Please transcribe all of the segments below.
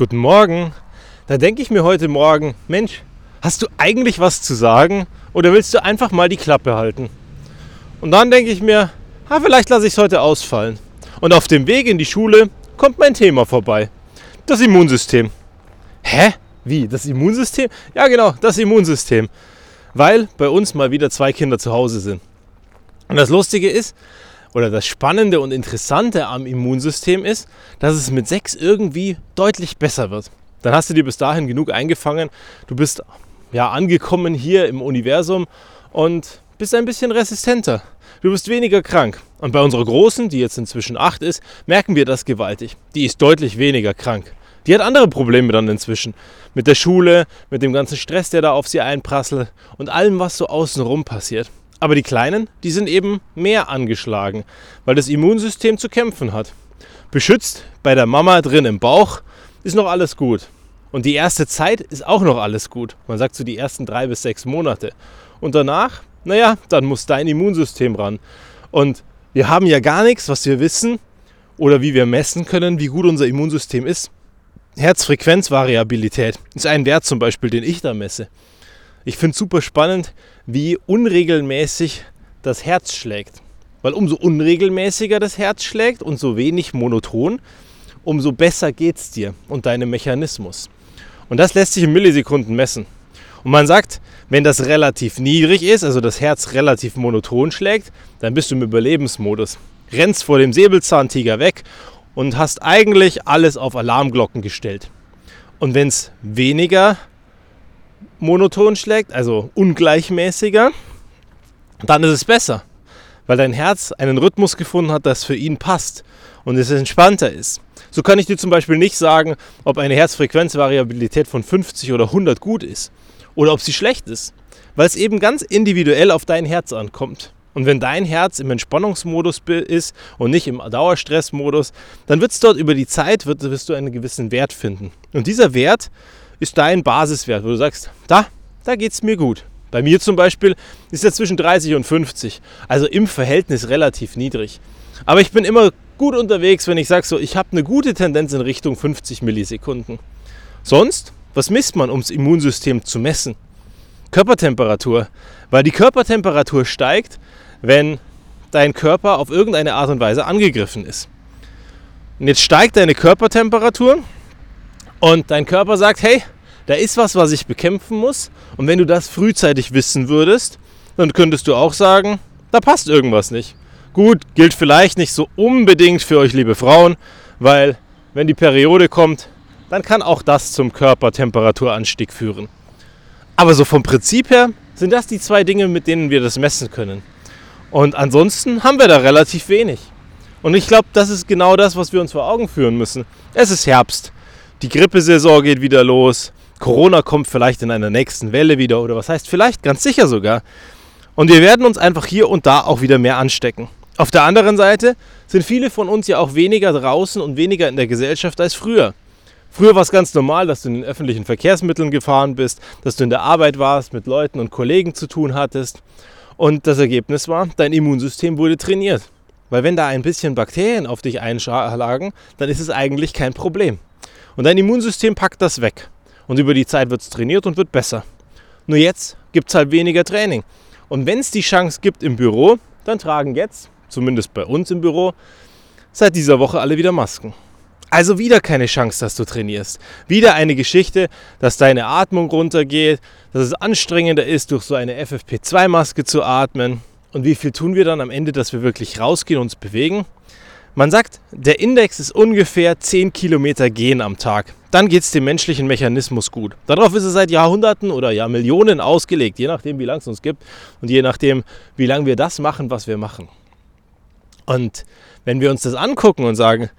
Guten Morgen. Da denke ich mir heute Morgen, Mensch, hast du eigentlich was zu sagen oder willst du einfach mal die Klappe halten? Und dann denke ich mir, ah, vielleicht lasse ich es heute ausfallen. Und auf dem Weg in die Schule kommt mein Thema vorbei. Das Immunsystem. Hä? Wie? Das Immunsystem? Ja, genau, das Immunsystem. Weil bei uns mal wieder zwei Kinder zu Hause sind. Und das Lustige ist, oder das Spannende und Interessante am Immunsystem ist, dass es mit sechs irgendwie deutlich besser wird. Dann hast du dir bis dahin genug eingefangen. Du bist ja angekommen hier im Universum und bist ein bisschen resistenter. Du bist weniger krank. Und bei unserer Großen, die jetzt inzwischen acht ist, merken wir das gewaltig. Die ist deutlich weniger krank. Die hat andere Probleme dann inzwischen. Mit der Schule, mit dem ganzen Stress, der da auf sie einprasselt und allem, was so außenrum passiert. Aber die Kleinen, die sind eben mehr angeschlagen, weil das Immunsystem zu kämpfen hat. Beschützt bei der Mama drin im Bauch ist noch alles gut. Und die erste Zeit ist auch noch alles gut. Man sagt so die ersten drei bis sechs Monate. Und danach, naja, dann muss dein Immunsystem ran. Und wir haben ja gar nichts, was wir wissen oder wie wir messen können, wie gut unser Immunsystem ist. Herzfrequenzvariabilität ist ein Wert zum Beispiel, den ich da messe. Ich finde es super spannend, wie unregelmäßig das Herz schlägt. Weil umso unregelmäßiger das Herz schlägt und so wenig monoton, umso besser geht es dir und deinem Mechanismus. Und das lässt sich in Millisekunden messen. Und man sagt, wenn das relativ niedrig ist, also das Herz relativ monoton schlägt, dann bist du im Überlebensmodus. Rennst vor dem Säbelzahntiger weg und hast eigentlich alles auf Alarmglocken gestellt. Und wenn es weniger monoton schlägt, also ungleichmäßiger, dann ist es besser, weil dein Herz einen Rhythmus gefunden hat, das für ihn passt und es entspannter ist. So kann ich dir zum Beispiel nicht sagen, ob eine Herzfrequenzvariabilität von 50 oder 100 gut ist oder ob sie schlecht ist, weil es eben ganz individuell auf dein Herz ankommt. Und wenn dein Herz im Entspannungsmodus ist und nicht im Dauerstressmodus, dann wird es dort über die Zeit, wird, wirst du einen gewissen Wert finden. Und dieser Wert ist dein Basiswert, wo du sagst, da, da geht es mir gut. Bei mir zum Beispiel ist er zwischen 30 und 50, also im Verhältnis relativ niedrig. Aber ich bin immer gut unterwegs, wenn ich sage, so, ich habe eine gute Tendenz in Richtung 50 Millisekunden. Sonst, was misst man, um das Immunsystem zu messen? Körpertemperatur. Weil die Körpertemperatur steigt, wenn dein Körper auf irgendeine Art und Weise angegriffen ist. Und jetzt steigt deine Körpertemperatur und dein Körper sagt, hey, da ist was, was ich bekämpfen muss. Und wenn du das frühzeitig wissen würdest, dann könntest du auch sagen, da passt irgendwas nicht. Gut, gilt vielleicht nicht so unbedingt für euch, liebe Frauen, weil wenn die Periode kommt, dann kann auch das zum Körpertemperaturanstieg führen. Aber so vom Prinzip her sind das die zwei Dinge, mit denen wir das messen können. Und ansonsten haben wir da relativ wenig. Und ich glaube, das ist genau das, was wir uns vor Augen führen müssen. Es ist Herbst. Die Grippesaison geht wieder los. Corona kommt vielleicht in einer nächsten Welle wieder oder was heißt vielleicht ganz sicher sogar. Und wir werden uns einfach hier und da auch wieder mehr anstecken. Auf der anderen Seite sind viele von uns ja auch weniger draußen und weniger in der Gesellschaft als früher. Früher war es ganz normal, dass du in den öffentlichen Verkehrsmitteln gefahren bist, dass du in der Arbeit warst, mit Leuten und Kollegen zu tun hattest. Und das Ergebnis war, dein Immunsystem wurde trainiert. Weil wenn da ein bisschen Bakterien auf dich einschlagen, dann ist es eigentlich kein Problem. Und dein Immunsystem packt das weg. Und über die Zeit wird es trainiert und wird besser. Nur jetzt gibt es halt weniger Training. Und wenn es die Chance gibt im Büro, dann tragen jetzt, zumindest bei uns im Büro, seit dieser Woche alle wieder Masken. Also wieder keine Chance, dass du trainierst. Wieder eine Geschichte, dass deine Atmung runtergeht, dass es anstrengender ist, durch so eine FFP2-Maske zu atmen. Und wie viel tun wir dann am Ende, dass wir wirklich rausgehen und uns bewegen? Man sagt, der Index ist ungefähr 10 Kilometer gehen am Tag. Dann geht es dem menschlichen Mechanismus gut. Darauf ist es seit Jahrhunderten oder Jahrmillionen ausgelegt, je nachdem, wie lange es uns gibt und je nachdem, wie lange wir das machen, was wir machen. Und wenn wir uns das angucken und sagen,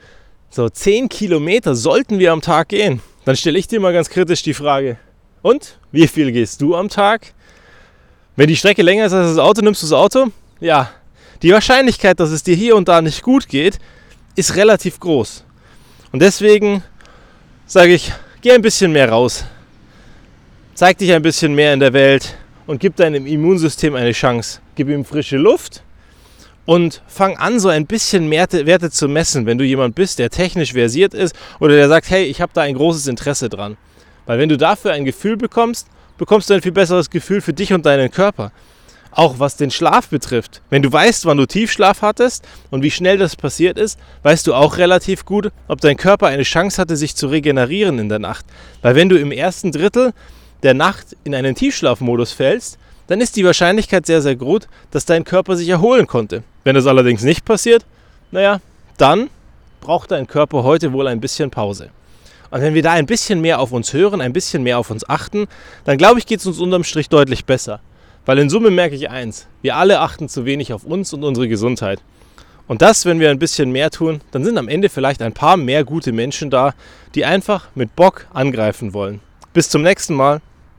so 10 Kilometer sollten wir am Tag gehen, dann stelle ich dir mal ganz kritisch die Frage, und wie viel gehst du am Tag? Wenn die Strecke länger ist als das Auto, nimmst du das Auto? Ja, die Wahrscheinlichkeit, dass es dir hier und da nicht gut geht, ist relativ groß. Und deswegen sage ich, geh ein bisschen mehr raus. Zeig dich ein bisschen mehr in der Welt und gib deinem Immunsystem eine Chance. Gib ihm frische Luft und fang an, so ein bisschen Werte, Werte zu messen, wenn du jemand bist, der technisch versiert ist oder der sagt, hey, ich habe da ein großes Interesse dran. Weil wenn du dafür ein Gefühl bekommst, bekommst du ein viel besseres Gefühl für dich und deinen Körper. Auch was den Schlaf betrifft. Wenn du weißt, wann du Tiefschlaf hattest und wie schnell das passiert ist, weißt du auch relativ gut, ob dein Körper eine Chance hatte, sich zu regenerieren in der Nacht. Weil wenn du im ersten Drittel der Nacht in einen Tiefschlafmodus fällst, dann ist die Wahrscheinlichkeit sehr, sehr gut, dass dein Körper sich erholen konnte. Wenn das allerdings nicht passiert, naja, dann braucht dein Körper heute wohl ein bisschen Pause. Und wenn wir da ein bisschen mehr auf uns hören, ein bisschen mehr auf uns achten, dann glaube ich, geht es uns unterm Strich deutlich besser. Weil in Summe merke ich eins, wir alle achten zu wenig auf uns und unsere Gesundheit. Und das, wenn wir ein bisschen mehr tun, dann sind am Ende vielleicht ein paar mehr gute Menschen da, die einfach mit Bock angreifen wollen. Bis zum nächsten Mal.